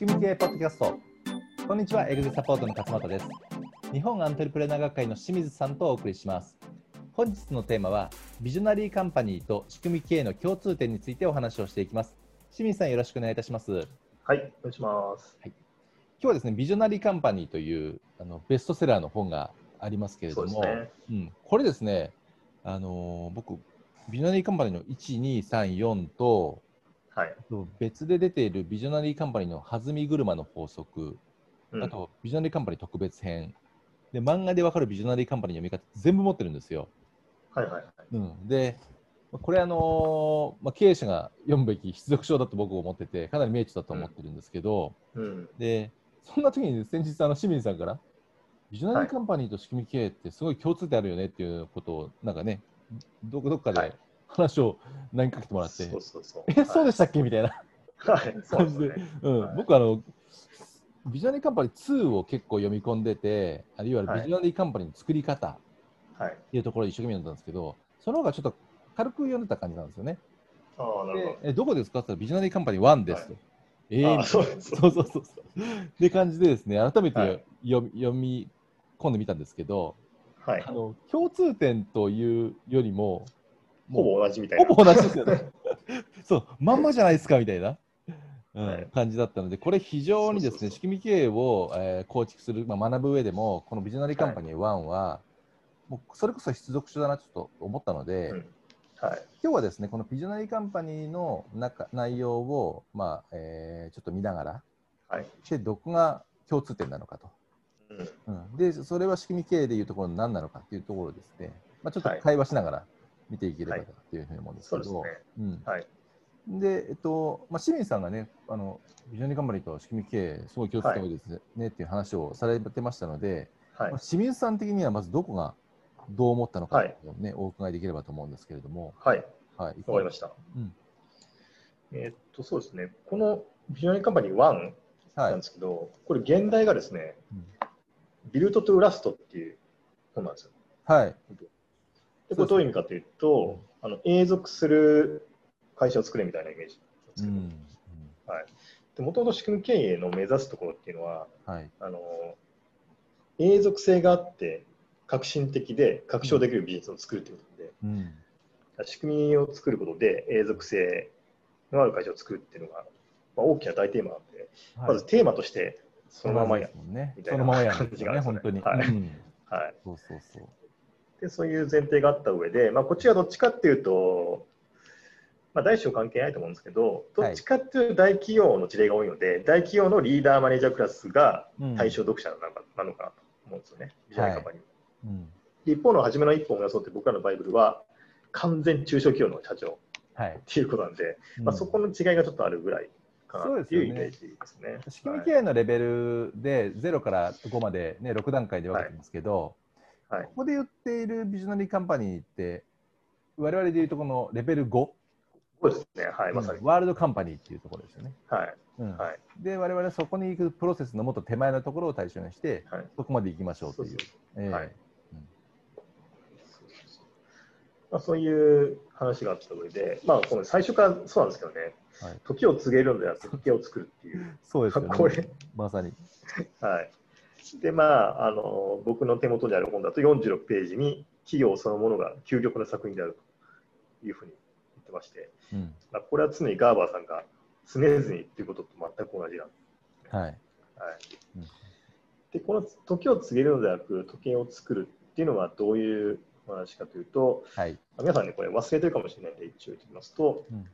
組み系ポッドキャスト。こんにちはエグゼサポートの勝俣です。日本アントレプレナー学会の清水さんとお送りします。本日のテーマはビジョナリーカンパニーと仕組み系の共通点についてお話をしていきます。清水さんよろしくお願いいたします。はいお願いします、はい、今日はですねビジョナリーカンパニーというあのベストセラーの本がありますけれども、ね、うん、これですねあのー、僕ビジョナリーカンパニーの1234とはい、別で出ているビジョナリーカンパニーの弾み車の法則、うん、あとビジョナリーカンパニー特別編。で漫画でわかるビジョナリーカンパニーの読み方全部持ってるんですよ。はいはいはい。うん、でこれあのー、まあ、経営者が読むべき必読書だと僕は思っててかなり名著だと思ってるんですけど、うん。うん、でそんな時に先日あの清水さんからビジョナリーカンパニーと仕組み経営ってすごい共通点あるよねっていうことをなんかねどどっかで話を投げかけてもらって、そうそうそう。え、そうでしたっけ？みたいな。はい、感じで、うん、僕あの、ビジョナリーカンパニー2を結構読み込んでて、あるいはビジョナリーカンパニーの作り方っていうところで一生懸命読んだんですけど、その方がちょっと軽く読んでた感じなんですよね。あなるほど。でえどこですか？って言ったらビジョナリーカンパニー1ですと。はい。えー、そうそうそうそうそう。って感じでですね、改めて、はい。読み読み込んでみたんですけど、はい。あ、の共通点というよりも、ほぼ同じみたいな。ほぼ同じですよね。そう、まんまじゃないですかみたいな、うんはい。感じだったので、これ非常にですね、仕組み経営を、えー構築する、まあ、学ぶ上でも、このビジョナリーカンパニー1は、もうそれこそ必読書だなちょっと思ったので、うん。はい、今日はですね、このビジョナリーカンパニーの中内容を、まあえーちょっと見ながら、はい、でどこが共通点なのかと。うん、うん、で、それは仕組み経営でいうところの何なのかっていうところをですね、まあ、ちょっとはい。会話しながら見ていければはいというふうに思うんですけど、そうですね。うん。はい、で、えっと、まあ、清水さんがね、あの、ビジョナリーカンパニーと仕組み経営、すごい気をつけた方がいいですね,、っていう話をされてましたので、はい。まあ、、清水さん的にはまずどこがどう思ったのかはい。といお伺いできればと思うんですけれども、はい、はい。わかりました。うん。えーっと、そうですね、このビジョナリーカンパニー1はい。なんで。すけど、これ、現代がですね、うん。ビルト・トゥ・ラストっていう本なんですよ。はい。でこれどういう意味かというと、あの永続する会社を作れみたいなイメージなんですけど、うん。はい、でもともと仕組み経営の目指すところっていうのは、うんはい。あの永続性があって、革新的で拡張できる技術を作るということで、うん。仕組みを作ることで永続性のある会社を作るっていうのが、まあ、大きな大テーマなので、まずテーマとしてそのままや、ねみ。たいなそのままやるんですよね、感本当に。じがあるんうんはい、そうそうそう。でそういう前提があった上で、まあ、こっちはどっちかっていうと、まあ、大小関係ないと思うんですけど、どっちかっていうと大企業の事例が多いので、大企業のリーダーマネージャークラスがうん対象読者なのかなのかなと思うんですよね、ビジョナリーカニー。うん。一方の初めの一本を装って僕らのバイブルは完全中小企業の社長はい。っていうことなんで、まあ、そこの違いがちょっとあるぐらいかなっていうイメージですね。仕組み経営のレベルで0から5まで、ね、6段階で分けてますけど、はいここで言っているビジョナリーカンパニーって、我々でいうとこのレベル5、そうですね、はい、まさに。ワールドカンパニーっていうところですよね。はい、うんはい、で、我々はそこに行くプロセスのもっと手前のところを対象にして、はい。そこまで行きましょうという。そうええはいまあ、そういう話があった上で、まあ、この最初からそうなんですけどね、はい時を告げるのでは時を作るっていう。そうですよね。これまさに。はい。で、まあ、あの、僕の手元にある本だと46ページに企業そのものが究極の作品であるというふうに言ってまして、うん。まあ、これは常にガーバーさんが常々言っていうことと全く同じなんです。はい。はいうんでこの時を告げるのではなく時計を作るっていうのはどういうお話かというと、はい。まあ皆さんねこれ忘れてるかもしれないので一応言っておきますと、うん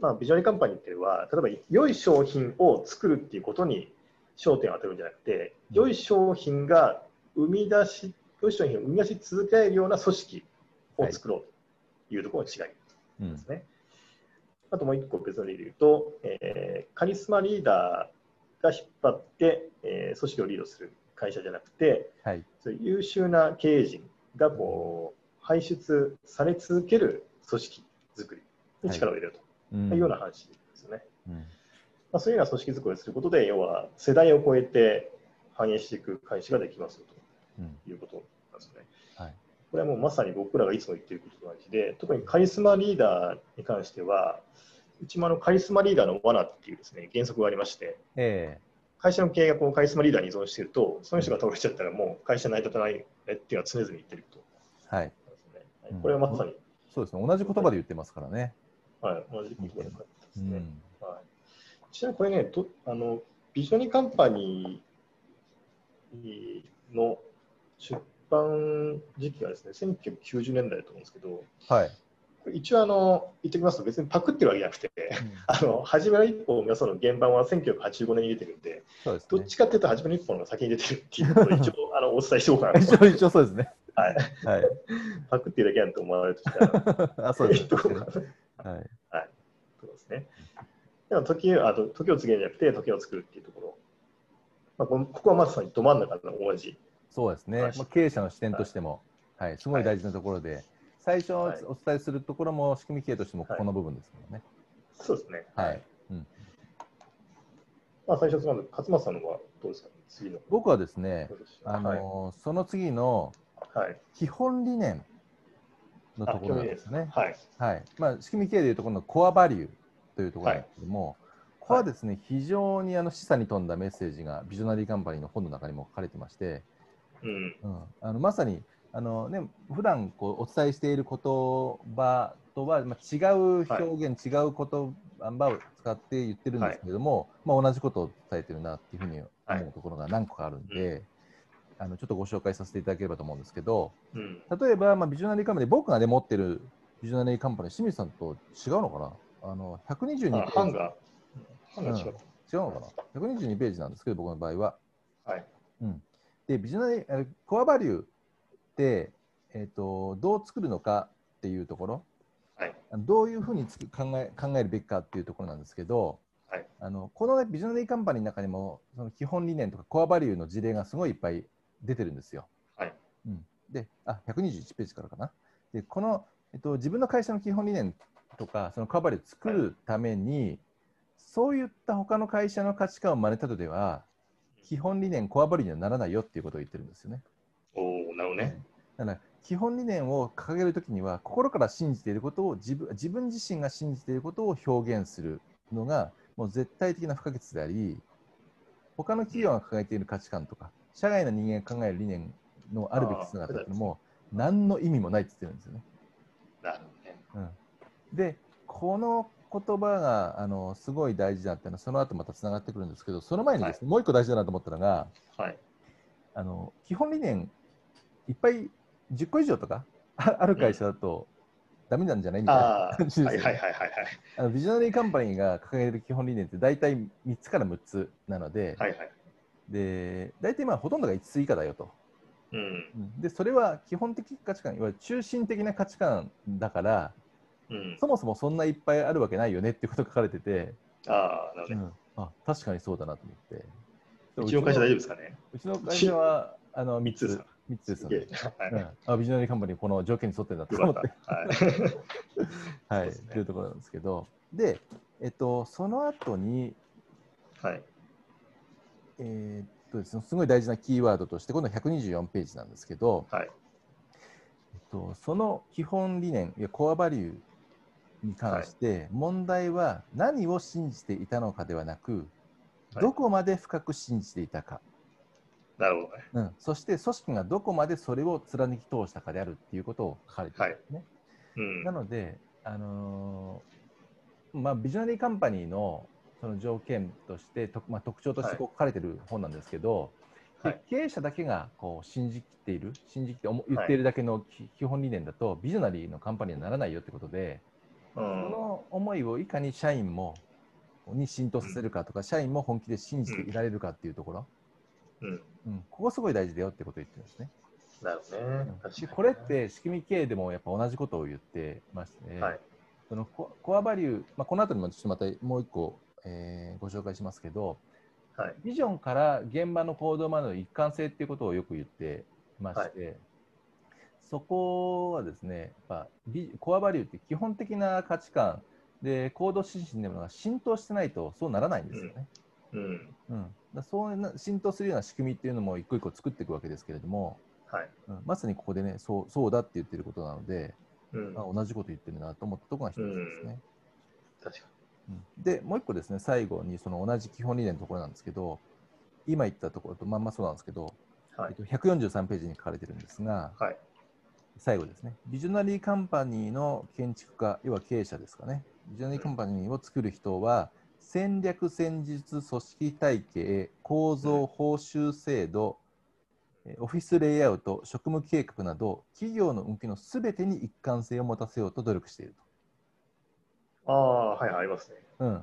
まあ、ビジョナリーカンパニーっていうのは例えば良い商品を作るっていうことに焦点を当てるんじゃなくてうん良い商品が生み出し良い商品を生み出し続けるような組織を作ろうというところの違いうんですね。あともう一個別の例で言うと、えーカリスマリーダーが引っ張って、えー組織をリードする会社じゃなくて、はい。そういう優秀な経営陣がこう輩出され続ける組織作りに力を入れるとうんいうような話ですよね。うんまあ、そういうような組織作りをすることで、要は世代を超えて反映していく会社ができますようんということなんですね。はい。これはもうまさに僕らがいつも言っていることと同じで、特にカリスマリーダーに関しては、うちもあのカリスマリーダーの罠っていうですね原則がありまして、え会社の経営がこうカリスマリーダーに依存していると、その人が倒れちゃったらもう会社成り立たないねっていうのは常々言ってると。えはい。はいこれはまさに、そうですね。同じ言葉で言ってますからね。はい、同じ言葉で書いてますね。うん。はい、ちなみにこれね、とあのビジョニーカンパニーの出版時期がですね、1990年代だと思うんですけど、はい。一応あの、言っておきますと、別にパクってるわけじゃなくて、あの初めの一歩を皆さんの原版は1985年に出てるんで、そうですねどっ。ちかっていうと、初めの一歩の先に出てるっていうことを一応 あのお伝えしておこうかな一と。応、一応そうですね。はい、はい。パクってるだけやんと思われるとしたら、あ、そうですえっとね。はい。そうですね。でも時あと時を告げるんじゃなくて、時を作るっていうところ。まあ、このここはまさにど真ん中の同じ。そうですね。はいまあ、経営者の視点としても、はい、すごい大事なところで、最初はいお伝えするところも仕組み経営としてもここの部分ですもんね。そうですね。はい。うん、まあ、最初、勝松さんのはどうですか、次の。僕はですね、あはい。のーその次のはい。基本理念のところなんですね。はい。はい。まあ、仕組み経営でいうところのコアバリューというところなんですけども、ここはですね、非常にあの示唆に富んだメッセージがビジョナリーカンパニーの本の中にも書かれてまして、うん。うん、あのまさにあの、ね、普段こうお伝えしている言葉とは、まあ、違う表現、違う言葉を使って言ってるんですけれども、まあ、同じことを伝えてるなっていうふうに思うところが何個かあるんで、あのちょっとご紹介させていただければと思うんですけどうん。例えば、まあ、ビジョナリーカンパニー僕が、ね、持ってるビジョナリーカンパニー清水さんと違うのかなあの122ペあ、ージハンガー。ハンガー違う。のかな？122ページなんですけど僕の場合は。はい。うん、でビジョナリコアバリューって、えー、とどう作るのかっていうところ、はいどういうふうにつく考え考えるべきかっていうところなんですけど、はいあのこの、ね、ビジョナリーカンパニーの中にもその基本理念とかコアバリューの事例がすごいいっぱい出てるんですよ。はいうん、であ121ページからかな。でこの、えっと、自分の会社の基本理念とかそのコアバリューを作るために、そういった他の会社の価値観を真似たのでは基本理念、コアバリューにはならないよっていうことを言ってるんですよね。おおなるほどね。だから基本理念を掲げるときには心から信じていることを自分自分自身が信じていることを表現するのがもう絶対的な不可欠であり他の企業が掲げている価値観とか社外の人間が考える理念のあるべき姿っていうのも何の意味もないって言ってるんですよね。でこの言葉があのすごい大事だっていうのはその後またつながってくるんですけどその前にですね、もう一個大事だなと思ったのがはい。あの基本理念いっぱい10個以上とかあある会社だとダメなんじゃないみたいあなあ、感じですはいはいはいはいあのビジョナリーカンパニーが掲げる基本理念って大体3つから6つなので、はい。はいはい。で大体まあほとんどが5つ以下だよと。うん。うんでそれは基本的価値観いわゆる中心的な価値観だからうん。そもそもそんないっぱいあるわけないよねっていうことが書かれてて、ああ、なるほどね。うんあ確かにそうだなと思って。うちの会社大丈夫ですかね？うちの会社はあの3つ三つですか三つですすげえので、。うんはい。あビジョナリーカンパニーこの条件に沿ってんだとよ思って、。はい。はい、ねというところなんですけど、で、えっと、その後に、はい。えーっとですね、すごい大事なキーワードとして、今度は124ページなんですけど、はい。えっと、その基本理念、いやコアバリューに関して、問題は何を信じていたのかではなく、はい。どこまで深く信じていたか、なるほどね。うん、そして組織がどこまでそれを貫き通したかであるっていうことを書かれているんですね。うん。なので、あのーまあ、ビジョナリーカンパニーのその条件として、とまあ、特徴としてはい。こう書かれている本なんですけど、ではい。経営者だけがこう信じきっている、信じきって思言っているだけのき基本理念だと、ビジョナリーのカンパニーにはならないよってことで、そうん。の思いをいかに社員もに浸透させるかとか、社員も本気で信じていられるかっていうところ、うん。うん、ここすごい大事だよってことを言ってるんですね。なるほどね。これって仕組み経営でもやっぱ同じことを言ってまして、はい。そそのココアバリュー、まあ、この後にもちょっとまたもう一個、えーご紹介しますけど、はい。ビジョンから現場の行動までの一貫性っていうことをよく言ってまして、そこはですね、やっぱビコアバリューって基本的な価値観で行動指針でも浸透してないとそうならないんですよね。うん。うんだそうな浸透するような仕組みっていうのも一個一個作っていくわけですけれども、はい。うんまさにここでねそうそうだって言ってることなので、うん。あ同じこと言ってるなと思ったところが一つですね。確かで、もう一個ですね、最後にその同じ基本理念のところなんですけど、今言ったところとまんまそうなんですけど、はいえっと、143ページに書かれてるんですが、はい最後ですね、ビジョナリーカンパニーの建築家、要は経営者ですかね、ビジョナリーカンパニーを作る人は、戦略、戦術、組織体系、構造、報酬制度、えーオフィスレイアウト、職務計画など、企業の運気のすべてに一貫性を持たせようと努力しているああ、はいはい、ありますね。と。うん、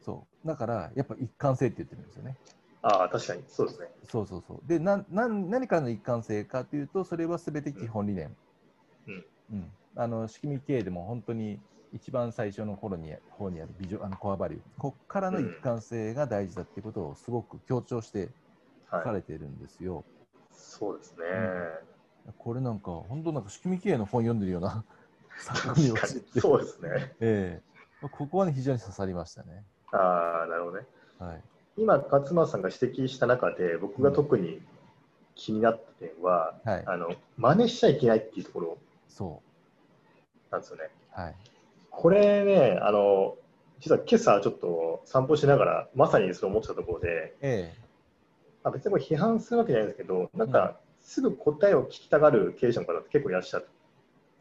そうだから、やっぱ一貫性って言ってるんですよね。ああ、確かに、そうですね。そうそうそう。で、ななん何からの一貫性かというと、それはすべて基本理念。うんうんあの仕組み経営でも本当に一番最初の頃に方にあるビジョあのコアバリュー、こっからの一貫性が大事だっていうことをすごく強調して書かはい。れているんですよ。そうですね。これなんか、本当なんか仕組み経営の本読んでるような 作品を知って、にそうですね。ええここはね、非常に刺さりましたね。ああ、なるほどね。はい。今、勝間さんが指摘した中で、僕が特に気になった点は、はい。あの真似しちゃいけないっていうところそなんですよね。う。はい。これね、あの実は今朝ちょっと散歩しながら、まさにそれ思ってたところで、えまあ、別にこれ批判するわけじゃないんですけど、なんか、すぐ答えを聞きたがる経営者の方って結構いらっしゃる。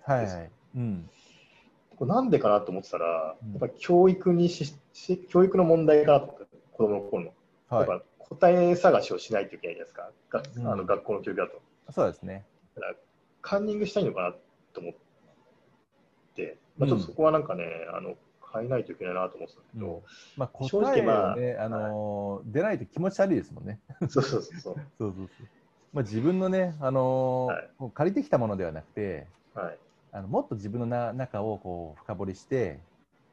えはいはい。うん。これなんでかなと思ってたら、うんやっぱり教育にしし教育の問題かなと思って、子供の頃の。はい。やっぱ答え探しをしないといけないじゃないですか、がうんあの学校の教育だと。そうですね。カンニングしたいのかなと思って、まあ、ちょっとそこはなんかね、あの変えないといけないなと思ってたんですけど、まあ、正答え直まああのー出ないと気持ち悪いですもんね。そうそうそうそう。そうそうそう。まあ、自分のね、あのーはい借りてきたものではなくて、はいあのもっと自分のな中をこう深掘りして、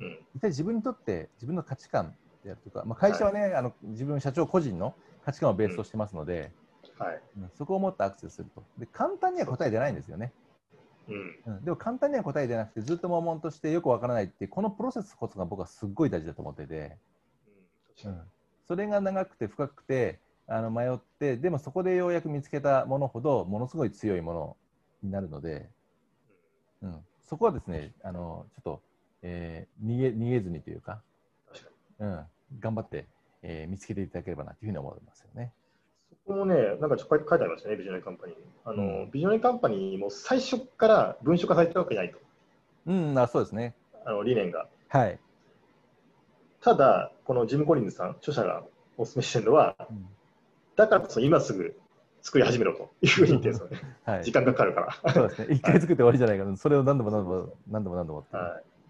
うん一体自分にとって自分の価値観であるとか、まあ、会社はね、あの自分社長個人の価値観をベースとしてますので、はいうんそこをもっとアクセスすると。で簡単には答え出ないんですよね。うん。うん、でも簡単には答え出なくて、ずっと悶々としてよくわからないっていう、このプロセスこそが僕はすっごい大事だと思ってて、うん。うん、それが長くて深くてあの迷って、でもそこでようやく見つけたものほど、ものすごい強いものになるので、うん、そこはですね、あのちょっと、えー逃げ逃げずにというかうん、頑張って、えー見つけていただければなというふうに思いますよね。そこもね、なんかちょっと書いてありましたね、ビジョナリーカンパニーに。あの、うんビジョナリーカンパニーも最初から文書化されてるわけじゃないと、うん、あそうですね。あの理念が。はい。ただ、このジム・コリンズさん、著者がお勧めしてるのは、うんだからこそ今すぐ作り始めろというふうに言ってるんですよね。はい、時間がかかるから。そうですね。一回作って終わりじゃないかな。それを何度も何度も何度も何度もってい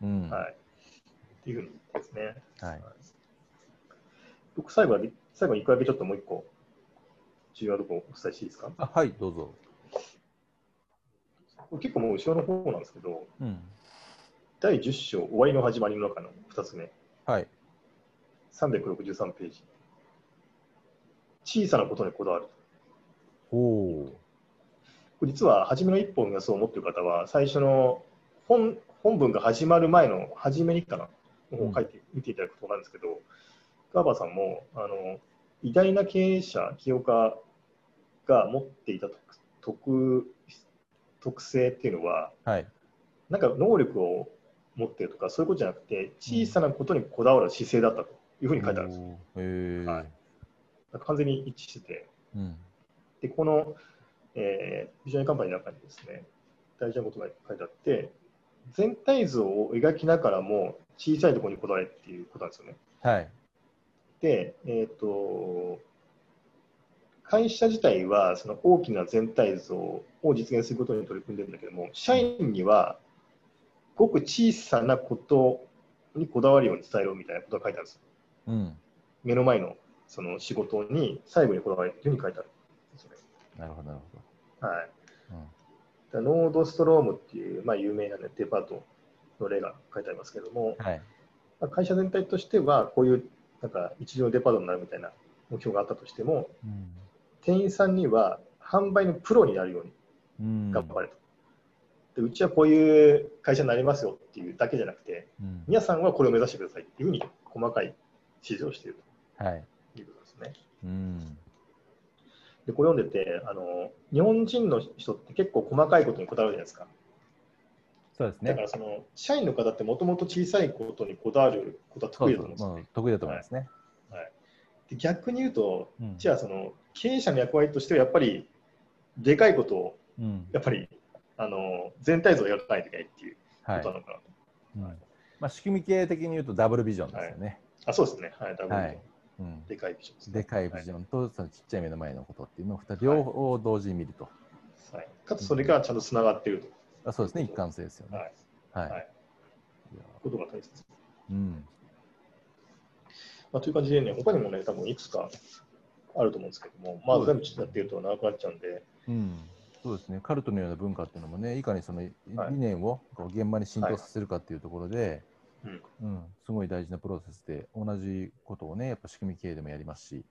う。んい。はい。っていうふうに言ってですね。はい。僕、最後は、最後に一個だけちょっともう一個、重要なところをお伝えしていいですか？あはい、どうぞ。結構もう後ろの方なんですけど、うん。第10章、終わりの始まりの中の2つ目、はい。363ページ。小さなことにこだわる。おお。これ実は、初めの一本がそう思っている方は、最初の本本文が始まる前の初めにかな、を書いて、見ていただくと分かるんですけど、ガーバーさんもあの偉大な経営者、起業家が持っていた特特特性っていうのは、はい。なんか能力を持っているとか、そういうことじゃなくて、小さなことにこだわる姿勢だったというふうに書いてあるんですよ。おー。はい完全に一致してて。うん。で、この、えービジョナリーカンパニーの中にですね、大事なことが書いてあって、全体像を描きながらも小さいところにこだわれっていうことなんですよね。はい。で、えっ、と、会社自体はその大きな全体像を実現することに取り組んでるんだけども、社員にはごく小さなことにこだわるように伝えろみたいなことが書いてあるんですよ。うん。目の前のその仕事に最後にこだわりっていうふうに書いてある。なるほど、なるほはい。ど。うん。だノードストロームっていう、まあ、有名な、ね、デパートの例が書いてありますけども、はい。まあ、会社全体としては、こういうなんか一流のデパートになるみたいな目標があったとしても、うん。店員さんには販売のプロになるようにうん。頑張れと。でうちはこういう会社になりますよっていうだけじゃなくて、うん。皆さんはこれを目指してくださいっていうふうに細かい指示をしているはい。ということですね。うん。でこれ読んでてあの、日本人の人って結構細かいことにこだわるじゃないですか。そうですね。だからその社員の方ってもともと小さいことにこだわることは得意だと思うんですよ、ね、得意だと思いますね。はい、で逆に言うと、うんじゃあその経営者の役割としてはやっぱりでかいことをうんやっぱりあの全体像をやらないといけないっていうこはいとなのかなと。うんまあ、仕組み系的に言うとダブルビジョンですよね。あそうですね。はい、ダブルビジョンはいうんでかいビジョンですねでかいビジョンとそのちっちゃい目の前のことっていうのを両方同時に見ると。はい、かつそれがちゃんとつながっているあそうですね、一貫性ですよと、ね。はい、はい。ことが大切です。うん。まあ、という感じでね、他にもね、多分いくつかあると思うんですけども、まあ、全部ちょっとやってると長くなっちゃうんで、うん。そうですね、カルトのような文化っていうのもね、いかにその理はい。念を現場に浸透させるかっていうところで、うんうん、すごい大事なプロセスで、同じことをね、やっぱ仕組み経営でもやりますし。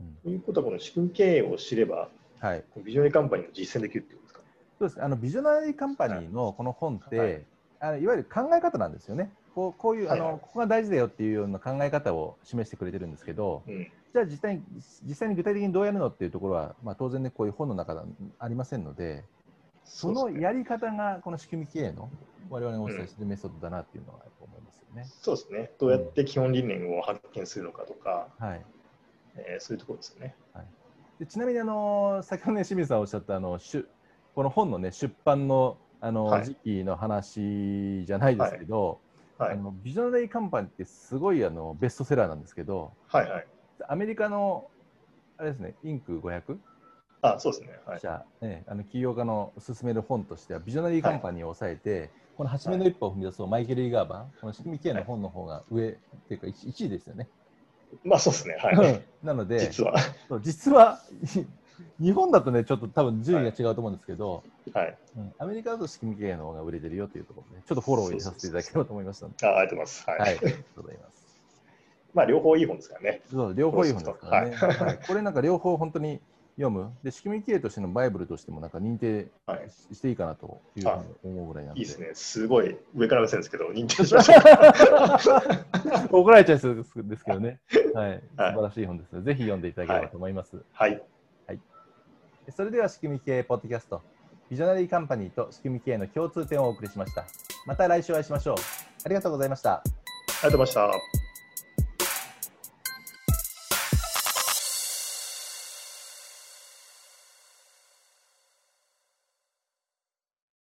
うん、ということは、この仕組み経営を知れば、はい。ビジョナリーカンパニーを実践できるってことですか？そうです。あのビジョナリーカンパニーのこの本って、はいあのいわゆる考え方なんですよね。こうこういう、はいはいあのここが大事だよっていうような考え方を示してくれてるんですけど、うん、じゃあ実際に実際に具体的にどうやるのっていうところは、まあ、当然ねこういう本の中ではありませんので、そのやり方がこの仕組み経営の我々がお伝えしているメソッドだなっていうのは思いますよね。そうですね。どうやって基本理念を発見するのかとか、はい。えーそういうところですよね。でちなみにあの先ほどね清水さんおっしゃったあのしゅこの本のね出版のあの、はい時期の話じゃないですけど、はい、あのビジョナリーカンパニーってすごいあのベストセラーなんですけど、はい、はい。アメリカのあれですね、インク500あ、そうですね。はい。社、ね、あの起業家の勧める本としては、ビジョナリーカンパニーを抑えて、この初めの一歩を踏み出そう、マイケル・イガーバン、この仕組み系の本の方が上っていうか 1, 位ですよね。まあ、そうですね。はい。なので、実は。実は日本だとね、ちょっと多分順位が違うと思うんですけど、はい。うんアメリカだと仕組み系の方が売れてるよというところで、ちょっとフォローさせていただければと思いましたので。あありがとうございます。はい。はい、ありがとうございます。まあ、両方いい本ですからね。そう両方いい本ですからね、はいはいこれなんか両方本当に読むで仕組み系としてのバイブルとしてもなんか認定はい。ししていいかなというふうに思うぐらいなんでいいですね。すごい上から目線ですけど、認定しました。怒られちゃいそうですけどね、はい、はい素晴らしい本ですので、ぜひ読んでいただければと思います。はい。それでは仕組み系ポッドキャストビジョナリーカンパニーと仕組み系の共通点をお送りしました。また来週お会いしましょう。ありがとうございました。ありがとうございました。